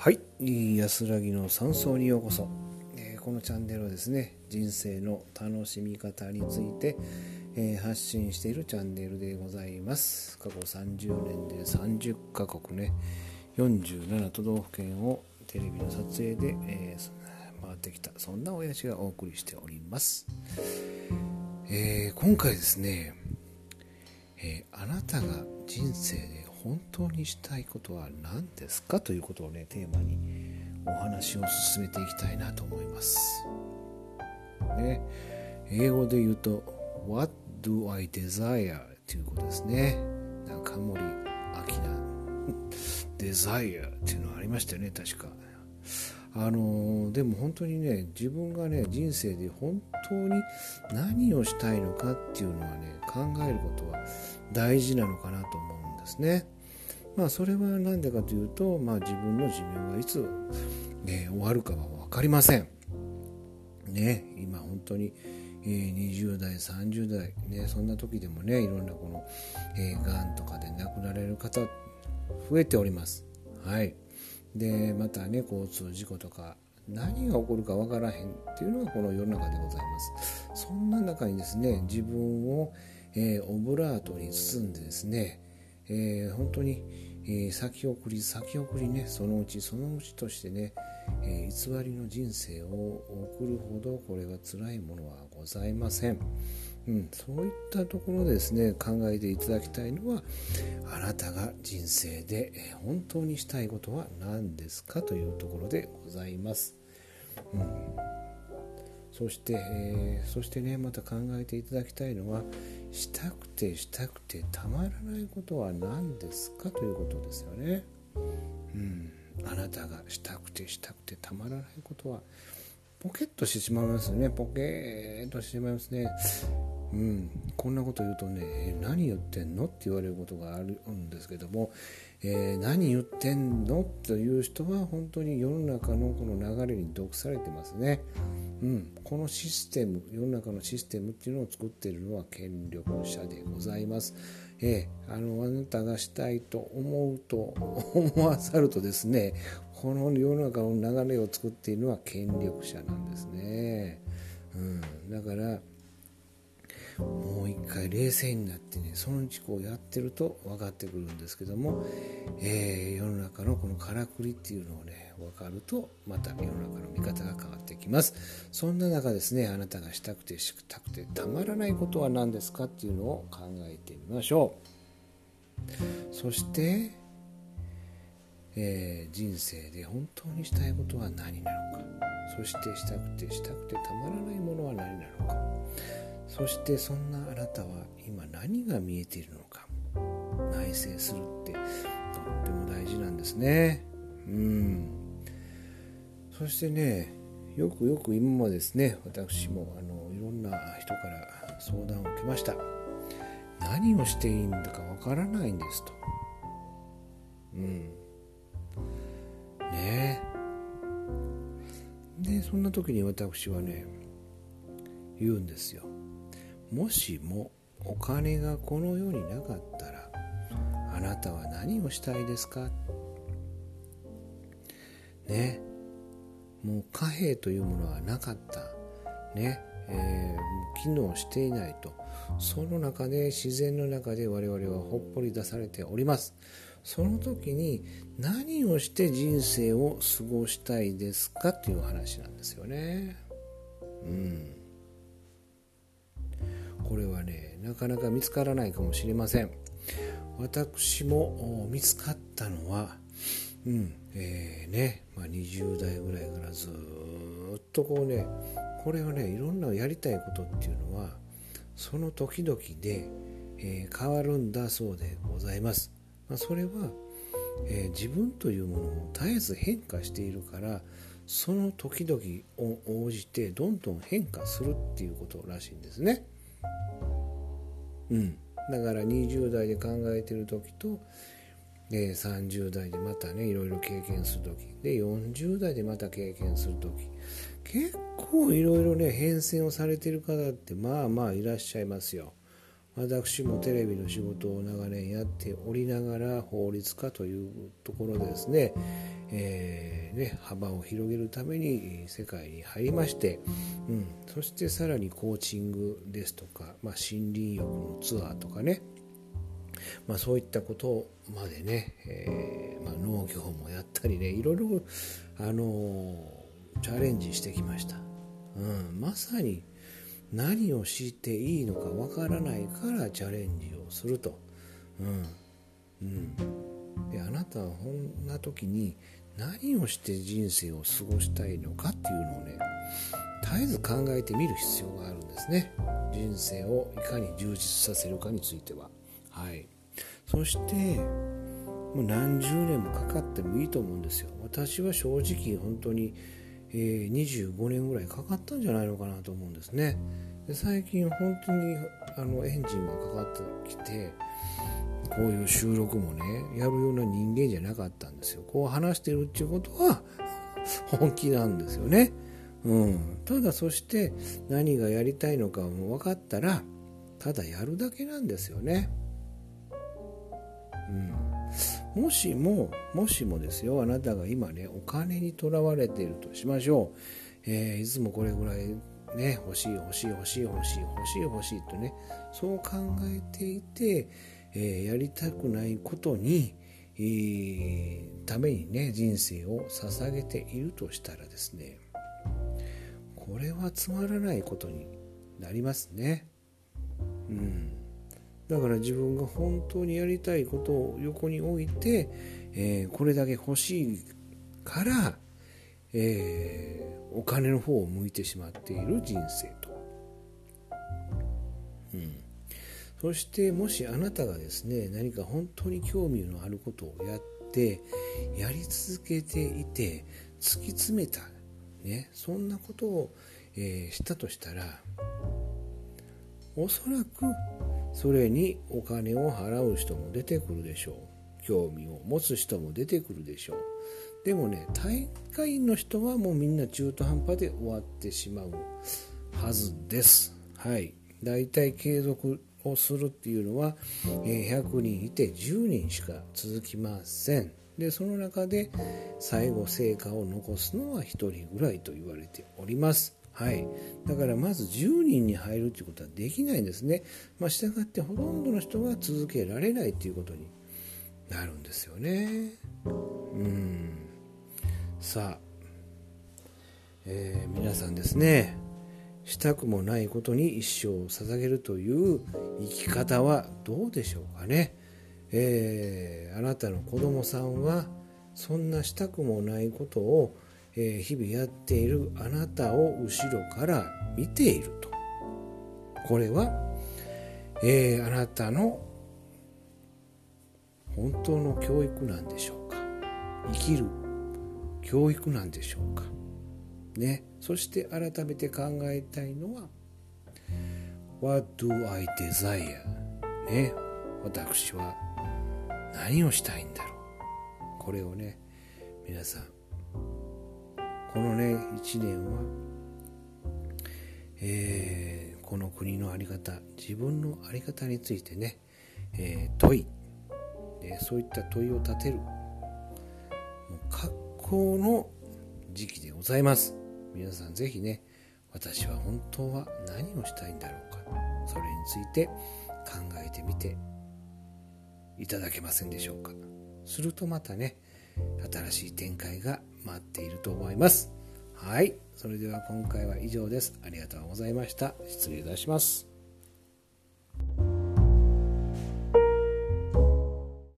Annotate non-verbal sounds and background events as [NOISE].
はい。安らぎの山荘にようこそ、えーこのチャンネルはですね人生の楽しみ方について、えー発信しているチャンネルでございます。過去30年で30カ国ね47都道府県をテレビの撮影で、えー回ってきた。そんな親父がお送りしております、え今回ですねえあなたが人生で本当にしたいことは何ですかということをねテーマにお話を進めていきたいなと思います。ね、英語で言うと「What do I desire?」ということですね。中森明菜「[LAUGHS] desire」っていうのがありましたよね確か。あのでも本当にね自分がね人生で本当に何をしたいのかっていうのはね考えることは大事なのかなと思うんですね。まあそれは何でかというと、まあ、自分の寿命がいつ、ね、終わるかは分かりません。ね今本当に、え20代30代ねそんな時でもねいろんなこの、えー、がんとかで亡くなられる方増えております。はいでまたね交通事故とか何が起こるかわからへんっていうのがこの世の中でございますそんな中にですね自分を、えーオブラートに包んでですね、えー本当に、えー先送り先送りねそのうちそのうちとしてね、えー偽りの人生を送るほどこれは辛いものはございません。うん、そういったところですね考えていただきたいのはあなたが人生で本当にしたいことは何ですか？というところでございます。うん、そして、えーそしてねまた考えていただきたいのはしたくてしたくてたまらないことは何ですかということですよね。うん、あなたがしたくてしたくてたまらないことはポケッとしてしまいますね。ポケーとしてしまいますね。うんこんなこと言うとね何言ってんのって言われることがあるんですけども、えー何言ってんのという人は本当に世の中のこの流れに毒されてますねうん、このシステム世の中のシステムっていうのを作っているのは権力者でございます。ええ、あのあなたがしたいと思うと思わざるとですねこの世の中の流れを作っているのは権力者なんですね。うん、だからもう一回冷静になってねそのうちこうやってると分かってくるんですけども、えー世の中のこのからくりっていうのをね分かるとまた世の中の見方が変わってきます。そんな中ですねあなたがしたくてしたくてたまらないことは何ですかっていうのを考えてみましょう。そして、えー人生で本当にしたいことは何なのか。そしてしたくてしたくてたまらないそしてそんなあなたは今何が見えているのか内省するってとっても大事なんですね。うん。そしてねよくよく今までですね私もあのいろんな人から相談を受けました。何をしていいんだかわからないんですと。うん。ね。えでそんな時に私はね言うんですよ。もしもお金がこの世になかったらあなたは何をしたいですか？ね。もう貨幣というものはなかった。ね、えー機能していないと。その中で自然の中で我々はほっぽり出されております。その時に何をして人生を過ごしたいですか？という話なんですよね。うん。これはねなかなか見つからないかもしれません。私も見つかったのはうんえーね、まあ、20代ぐらいからずっとこうねこれをねいろんなやりたいことっていうのはその時々で、えー変わるんだそうでございます、まあ、それは、えー自分というものを絶えず変化しているからその時々を応じてどんどん変化するっていうことらしいんですね。うん、だから20代で考えてる時と、で30代でまたねいろいろ経験する時。で40代でまた経験する時。結構いろいろね変遷をされてる方ってまあまあいらっしゃいますよ。私もテレビの仕事を長年やっておりながら法律家というところでですね,、えー、ね幅を広げるために世界に入りまして、うん、そしてさらにコーチングですとか、まあ、森林浴のツアーとかねまあ、そういったことまでね、えー、まあ、農業もやったりねいろいろ、あのー、チャレンジしてきました、うん、まさに何をしていいのかわからないからチャレンジをすると、うん。うん、であなたはこんな時に何をして人生を過ごしたいのかっていうのをね絶えず考えてみる必要があるんですね。人生をいかに充実させるかについては。はい。そしてもう何十年もかかってもいいと思うんですよ。私は正直本当にえー、25年ぐらいかかったんじゃないのかなと思うんですね。で最近本当にあのエンジンがかかってきてこういう収録もねやるような人間じゃなかったんですよ。こう話してるっていうことは [LAUGHS] 本気なんですよね。うん、ただそして何がやりたいのかも分かったらただやるだけなんですよね。うん。もしも、もしもですよ、あなたが今ね、お金にとらわれているとしましょう。えー、いつもこれぐらいね、欲しい欲しい欲しい欲しい欲しい欲しいとね、そう考えていて、えー、やりたくないことに、えー、ためにね、人生を捧げているとしたらですね、これはつまらないことになりますね。うん。だから自分が本当にやりたいことを横に置いて、えー、これだけ欲しいから、えー、お金の方を向いてしまっている人生と。うん、そしてもしあなたがですね何か本当に興味のあることをやってやり続けていて突き詰めた、ね、そんなことを、えー、したとしたらおそらくそれにお金を払う人も出てくるでしょう。興味を持つ人も出てくるでしょう。でもね大会の人はもうみんな中途半端で終わってしまうはずです。はい。だいたい継続をするっていうのは100人いて10人しか続きません。でその中で最後成果を残すのは1人ぐらいと言われております。はい、だからまず10人に入るということはできないんですね。まあ、したがってほとんどの人が続けられないということになるんですよね。うんさあ、えー、皆さんですねしたくもないことに一生を捧げるという生き方はどうでしょうかね。えー、あなたの子供さんはそんなしたくもないことをえ日々やっているあなたを後ろから見ていると。これは、えー、あなたの本当の教育なんでしょうか生きる教育なんでしょうかね。そして改めて考えたいのは What do I desire? ね。私は何をしたいんだろうこれをね皆さんこのね1年は、えー、この国の在り方自分の在り方についてね、えー、問い、ね、そういった問いを立てる格好の時期でございます。皆さんぜひね私は本当は何をしたいんだろうかそれについて考えてみていただけませんでしょうか。するとまたね新しい展開が待っていると思います。はい。それでは今回は以上です。ありがとうございました。失礼いたします。